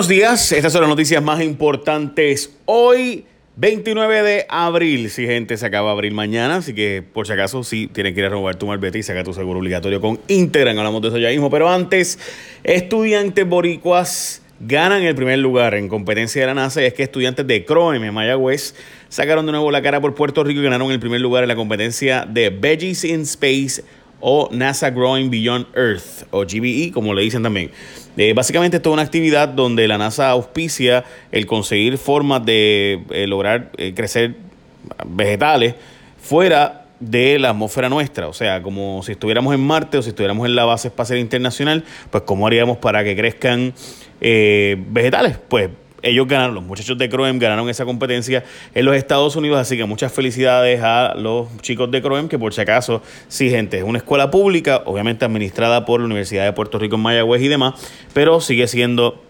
Buenos días, estas son las noticias más importantes hoy, 29 de abril. Si gente, se acaba abril mañana, así que por si acaso sí tienes que ir a robar tu malvete y sacar tu seguro obligatorio con Integran. Hablamos de eso ya mismo, pero antes, estudiantes boricuas ganan el primer lugar en competencia de la NASA y es que estudiantes de CROEM en Mayagüez sacaron de nuevo la cara por Puerto Rico y ganaron el primer lugar en la competencia de Veggies in Space o NASA Growing Beyond Earth, o GBE, como le dicen también. Eh, básicamente esto es una actividad donde la NASA auspicia el conseguir formas de eh, lograr eh, crecer vegetales fuera de la atmósfera nuestra, o sea, como si estuviéramos en Marte o si estuviéramos en la base espacial internacional, pues cómo haríamos para que crezcan vegetales, pues ellos ganaron, los muchachos de Croem ganaron esa competencia en los Estados Unidos, así que muchas felicidades a los chicos de Croem, que por si acaso, sí, gente, es una escuela pública, obviamente administrada por la Universidad de Puerto Rico en Mayagüez y demás, pero sigue siendo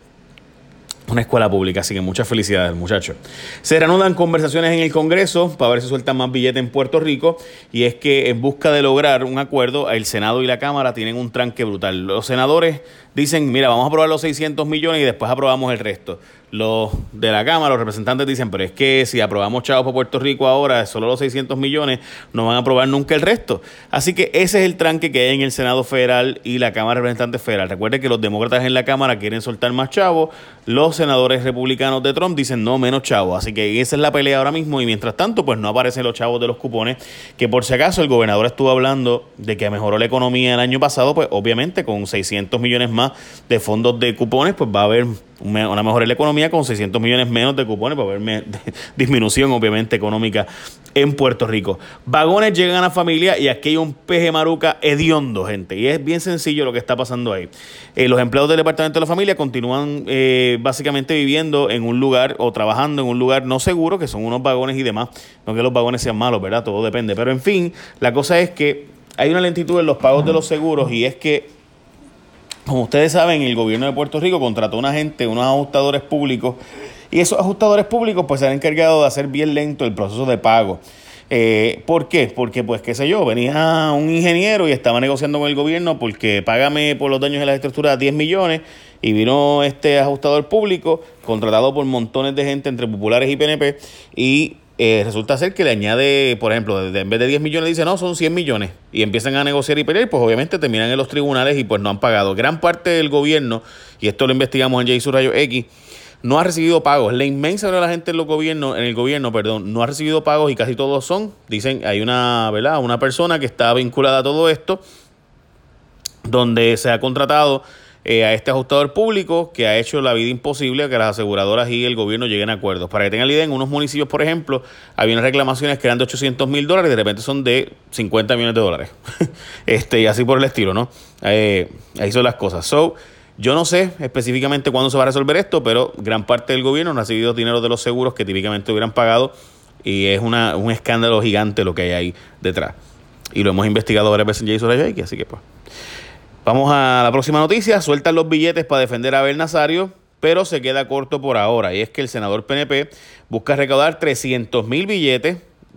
una escuela pública, así que muchas felicidades, muchachos. Se reanudan conversaciones en el Congreso para ver si sueltan más billetes en Puerto Rico, y es que en busca de lograr un acuerdo, el Senado y la Cámara tienen un tranque brutal. Los senadores dicen, mira, vamos a aprobar los 600 millones y después aprobamos el resto los de la Cámara, los representantes dicen, pero es que si aprobamos chavos para Puerto Rico ahora, solo los 600 millones, no van a aprobar nunca el resto. Así que ese es el tranque que hay en el Senado Federal y la Cámara de Representantes Federal. Recuerde que los demócratas en la Cámara quieren soltar más chavos, los senadores republicanos de Trump dicen no, menos chavos. Así que esa es la pelea ahora mismo y mientras tanto, pues no aparecen los chavos de los cupones, que por si acaso el gobernador estuvo hablando de que mejoró la economía el año pasado, pues obviamente con 600 millones más de fondos de cupones, pues va a haber una mejora la economía con 600 millones menos de cupones para ver disminución obviamente económica en Puerto Rico. Vagones llegan a familia y aquí hay un peje maruca hediondo, gente. Y es bien sencillo lo que está pasando ahí. Eh, los empleados del Departamento de la Familia continúan eh, básicamente viviendo en un lugar o trabajando en un lugar no seguro, que son unos vagones y demás. No que los vagones sean malos, ¿verdad? Todo depende. Pero en fin, la cosa es que hay una lentitud en los pagos de los seguros y es que como ustedes saben, el gobierno de Puerto Rico contrató una gente, unos ajustadores públicos, y esos ajustadores públicos pues se han encargado de hacer bien lento el proceso de pago. Eh, ¿Por qué? Porque, pues, qué sé yo, venía un ingeniero y estaba negociando con el gobierno porque págame por los daños de la estructura 10 millones y vino este ajustador público contratado por montones de gente entre populares y PNP y eh, resulta ser que le añade, por ejemplo, en vez de 10 millones dice, no, son 100 millones. Y empiezan a negociar y pelear, pues obviamente terminan en los tribunales y pues no han pagado. Gran parte del gobierno, y esto lo investigamos en J Rayo X, no ha recibido pagos. La inmensa de la gente en, los gobiernos, en el gobierno perdón, no ha recibido pagos y casi todos son, dicen, hay una, ¿verdad? una persona que está vinculada a todo esto, donde se ha contratado eh, a este ajustador público que ha hecho la vida imposible a que las aseguradoras y el gobierno lleguen a acuerdos. Para que tengan la idea, en unos municipios, por ejemplo, había unas reclamaciones que eran de 800 mil dólares y de repente son de 50 millones de dólares. este, y así por el estilo, ¿no? Eh, ahí son las cosas. So, yo no sé específicamente cuándo se va a resolver esto, pero gran parte del gobierno no ha recibido dinero de los seguros que típicamente hubieran pagado y es una, un escándalo gigante lo que hay ahí detrás. Y lo hemos investigado varias veces en Jason Rayaki, así que pues. Vamos a la próxima noticia. Sueltan los billetes para defender a Abel Nazario, pero se queda corto por ahora. Y es que el senador PNP busca recaudar 300 mil billetes,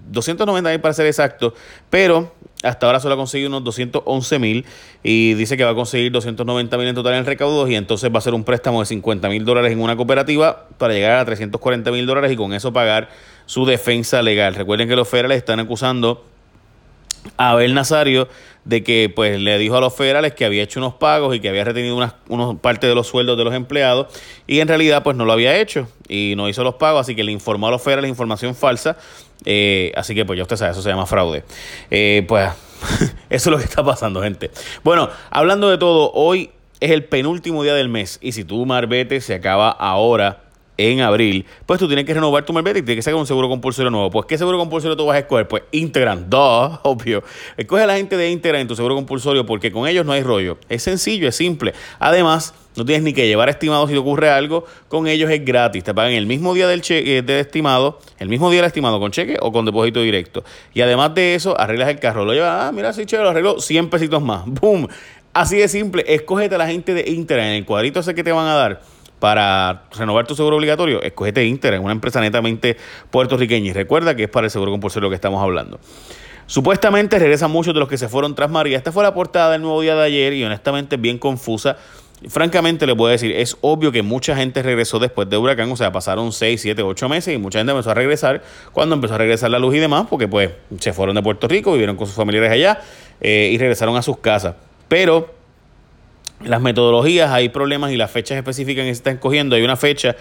290 mil para ser exacto, pero hasta ahora solo ha conseguido unos 211 mil y dice que va a conseguir 290 mil en total en recaudos y entonces va a hacer un préstamo de 50 mil dólares en una cooperativa para llegar a 340 mil dólares y con eso pagar su defensa legal. Recuerden que los federales están acusando Abel Nazario de que pues le dijo a los federales que había hecho unos pagos y que había retenido unas, unos parte de los sueldos de los empleados y en realidad pues no lo había hecho y no hizo los pagos, así que le informó a los federales información falsa, eh, así que pues ya usted sabe, eso se llama fraude. Eh, pues eso es lo que está pasando, gente. Bueno, hablando de todo, hoy es el penúltimo día del mes y si tu marbete se acaba ahora en abril, pues tú tienes que renovar tu malvete y tienes que sacar un seguro compulsorio nuevo. Pues, ¿qué seguro compulsorio tú vas a escoger? Pues Integran, dos, obvio. Escoge a la gente de Integran en tu seguro compulsorio porque con ellos no hay rollo. Es sencillo, es simple. Además, no tienes ni que llevar estimado si te ocurre algo. Con ellos es gratis. Te pagan el mismo día del cheque eh, de estimado, el mismo día del estimado con cheque o con depósito directo. Y además de eso, arreglas el carro. Lo llevas, ah, mira, sí, chévere, lo arreglo 100 pesitos más. ¡Boom! Así de simple. Escógete a la gente de Integran en el cuadrito ese que te van a dar para renovar tu seguro obligatorio, escogete Inter, una empresa netamente puertorriqueña. Y recuerda que es para el seguro compulsorio que estamos hablando. Supuestamente regresan muchos de los que se fueron tras María. Esta fue la portada del nuevo día de ayer y honestamente es bien confusa. francamente le puedo decir, es obvio que mucha gente regresó después de huracán, o sea, pasaron 6, 7, 8 meses y mucha gente empezó a regresar cuando empezó a regresar la luz y demás, porque pues se fueron de Puerto Rico, vivieron con sus familiares allá eh, y regresaron a sus casas. Pero las metodologías, hay problemas y las fechas específicas que se están cogiendo. Hay una fecha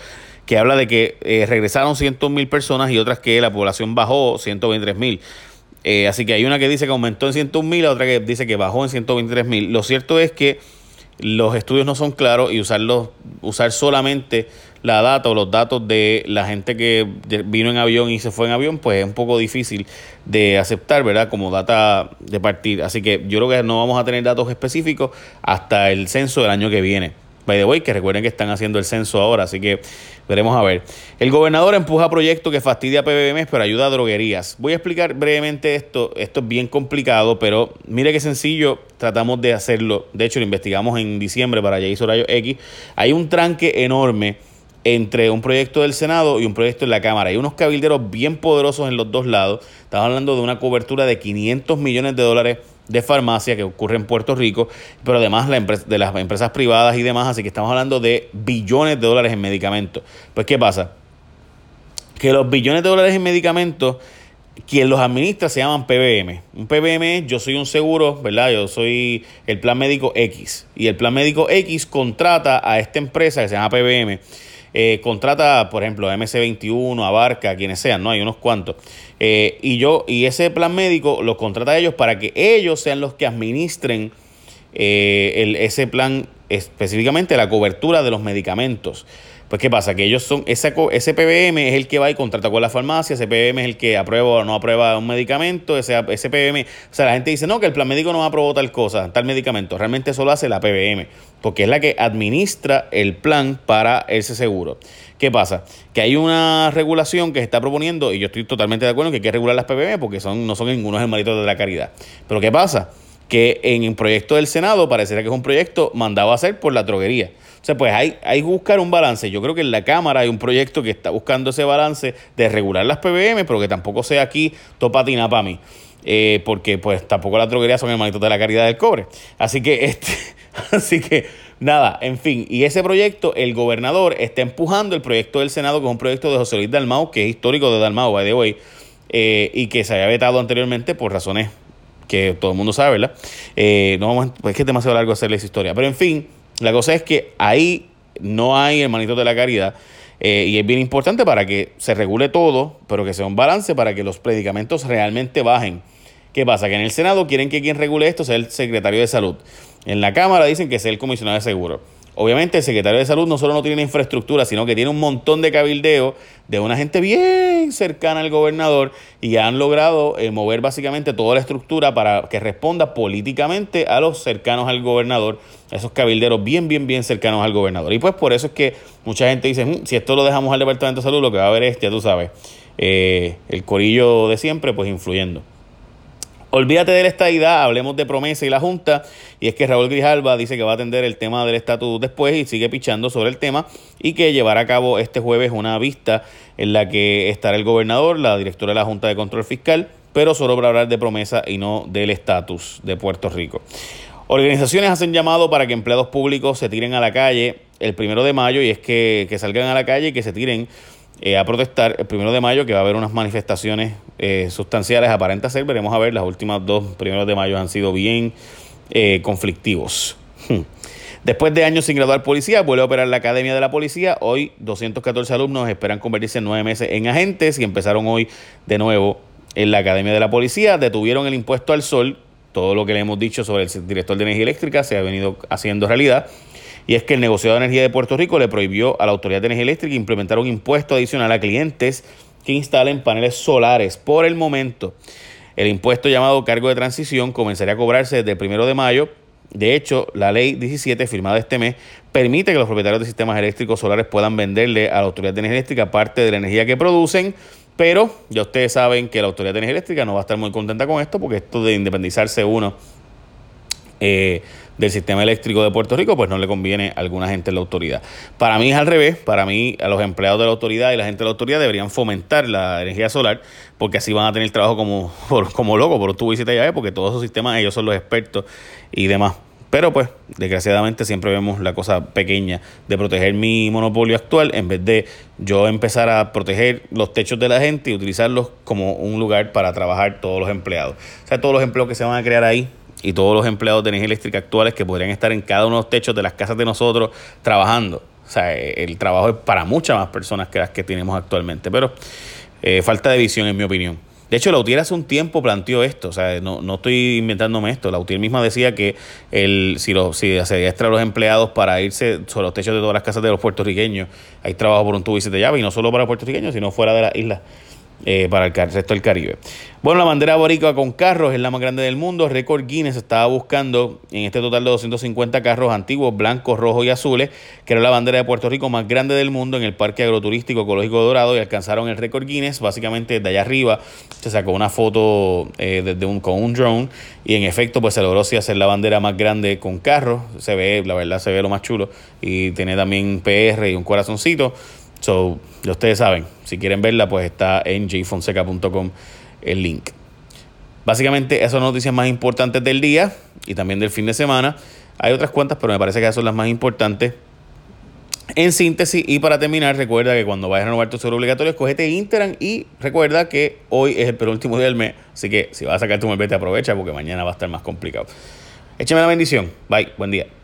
que habla de que eh, regresaron 100 mil personas y otras que la población bajó 123 mil. Eh, así que hay una que dice que aumentó en 101 mil, otra que dice que bajó en 123 mil. Lo cierto es que los estudios no son claros y usarlos, usar solamente la data o los datos de la gente que vino en avión y se fue en avión, pues es un poco difícil de aceptar, ¿verdad? Como data de partir. Así que yo creo que no vamos a tener datos específicos hasta el censo del año que viene. By the way, que recuerden que están haciendo el censo ahora, así que veremos a ver. El gobernador empuja proyecto que fastidia a PBM, pero ayuda a droguerías. Voy a explicar brevemente esto. Esto es bien complicado, pero mire qué sencillo tratamos de hacerlo. De hecho, lo investigamos en diciembre para Jason Rayo X. Hay un tranque enorme entre un proyecto del Senado y un proyecto en la Cámara. Hay unos cabilderos bien poderosos en los dos lados. Estamos hablando de una cobertura de 500 millones de dólares de farmacia que ocurre en Puerto Rico, pero además la de las empresas privadas y demás, así que estamos hablando de billones de dólares en medicamentos. Pues, ¿qué pasa? Que los billones de dólares en medicamentos, quien los administra se llaman PBM. Un PBM, yo soy un seguro, ¿verdad? Yo soy el plan médico X. Y el plan médico X contrata a esta empresa que se llama PBM eh, contrata, por ejemplo, MC21, Abarca, quienes sean, ¿no? Hay unos cuantos. Eh, y yo, y ese plan médico los contrata a ellos para que ellos sean los que administren eh, el, ese plan, específicamente la cobertura de los medicamentos. Pues, ¿qué pasa? Que ellos son, ese, ese PBM es el que va y contrata con la farmacia, ese PBM es el que aprueba o no aprueba un medicamento, ese, ese PBM, o sea, la gente dice, no, que el plan médico no aprobó tal cosa, tal medicamento, realmente solo hace la PBM, porque es la que administra el plan para ese seguro. ¿Qué pasa? Que hay una regulación que se está proponiendo, y yo estoy totalmente de acuerdo en que hay que regular las PBM porque son, no son ningunos hermanitos de la caridad. Pero ¿qué pasa? Que en el proyecto del Senado parecería que es un proyecto mandado a hacer por la droguería. O sea, pues hay, hay que buscar un balance. Yo creo que en la Cámara hay un proyecto que está buscando ese balance de regular las PBM, pero que tampoco sea aquí topatina para mí. Eh, porque pues tampoco las droguerías son hermanitos de la caridad del cobre. Así que este, así que nada, en fin, y ese proyecto, el gobernador está empujando el proyecto del Senado, que es un proyecto de José Luis Dalmau, que es histórico de Dalmau, by the way, eh, y que se había vetado anteriormente por razones que todo el mundo sabe, ¿verdad? Eh, no vamos, pues es que es demasiado largo hacerle esa historia. Pero en fin, la cosa es que ahí no hay hermanitos de la caridad. Eh, y es bien importante para que se regule todo, pero que sea un balance para que los medicamentos realmente bajen. ¿Qué pasa? Que en el Senado quieren que quien regule esto sea el secretario de salud. En la Cámara dicen que sea el comisionado de seguro. Obviamente el secretario de salud no solo no tiene infraestructura, sino que tiene un montón de cabildeo de una gente bien cercana al gobernador y han logrado eh, mover básicamente toda la estructura para que responda políticamente a los cercanos al gobernador, esos cabilderos bien, bien, bien cercanos al gobernador. Y pues por eso es que mucha gente dice, mm, si esto lo dejamos al Departamento de Salud, lo que va a haber es, ya tú sabes, eh, el corillo de siempre, pues influyendo. Olvídate de la estadidad, hablemos de promesa y la Junta. Y es que Raúl Grijalba dice que va a atender el tema del estatus después y sigue pichando sobre el tema y que llevará a cabo este jueves una vista en la que estará el gobernador, la directora de la Junta de Control Fiscal, pero solo para hablar de promesa y no del estatus de Puerto Rico. Organizaciones hacen llamado para que empleados públicos se tiren a la calle el primero de mayo y es que, que salgan a la calle y que se tiren eh, a protestar el primero de mayo, que va a haber unas manifestaciones eh, sustanciales, aparenta ser, veremos a ver, las últimas dos primeros de mayo han sido bien eh, conflictivos. Hmm. Después de años sin graduar policía, vuelve a operar la Academia de la Policía. Hoy 214 alumnos esperan convertirse en nueve meses en agentes y empezaron hoy de nuevo en la Academia de la Policía. Detuvieron el impuesto al sol. Todo lo que le hemos dicho sobre el director de energía eléctrica se ha venido haciendo realidad y es que el negociado de energía de Puerto Rico le prohibió a la Autoridad de Energía Eléctrica implementar un impuesto adicional a clientes que instalen paneles solares. Por el momento, el impuesto llamado cargo de transición comenzaría a cobrarse desde el primero de mayo. De hecho, la ley 17 firmada este mes permite que los propietarios de sistemas eléctricos solares puedan venderle a la Autoridad de Energía Eléctrica parte de la energía que producen. Pero ya ustedes saben que la Autoridad de Energía Eléctrica no va a estar muy contenta con esto porque esto de independizarse uno eh, del sistema eléctrico de Puerto Rico, pues no le conviene a alguna gente en la autoridad. Para mí es al revés, para mí a los empleados de la autoridad y la gente de la autoridad deberían fomentar la energía solar, porque así van a tener trabajo como, como loco, por tu visita ya porque todos esos sistemas ellos son los expertos y demás. Pero pues, desgraciadamente siempre vemos la cosa pequeña de proteger mi monopolio actual en vez de yo empezar a proteger los techos de la gente y utilizarlos como un lugar para trabajar todos los empleados. O sea, todos los empleos que se van a crear ahí y todos los empleados de energía eléctrica actuales que podrían estar en cada uno de los techos de las casas de nosotros trabajando. O sea, el trabajo es para muchas más personas que las que tenemos actualmente, pero eh, falta de visión en mi opinión. De hecho, Lautier hace un tiempo planteó esto, o sea, no, no estoy inventándome esto. Lautier misma decía que el, si, lo, si se extra a los empleados para irse sobre los techos de todas las casas de los puertorriqueños, hay trabajo por un tubo y de llave, y no solo para puertorriqueños, sino fuera de la isla. Eh, para el resto del Caribe. Bueno, la bandera boricua con carros es la más grande del mundo. Record Guinness estaba buscando en este total de 250 carros antiguos, blancos, rojos y azules, que era la bandera de Puerto Rico más grande del mundo en el Parque Agroturístico Ecológico Dorado y alcanzaron el récord Guinness. Básicamente de allá arriba se sacó una foto eh, desde un, con un drone y en efecto pues se logró hacer la bandera más grande con carros. Se ve, la verdad, se ve lo más chulo y tiene también PR y un corazoncito. So, ya ustedes saben, si quieren verla, pues está en jfonseca.com el link. Básicamente, esas son las noticias más importantes del día y también del fin de semana. Hay otras cuantas, pero me parece que esas son las más importantes. En síntesis, y para terminar, recuerda que cuando vayas a renovar tu seguro obligatorio, escogete Instagram y recuerda que hoy es el penúltimo día del mes. Así que si vas a sacar tu malvete, aprovecha porque mañana va a estar más complicado. Échame la bendición. Bye. Buen día.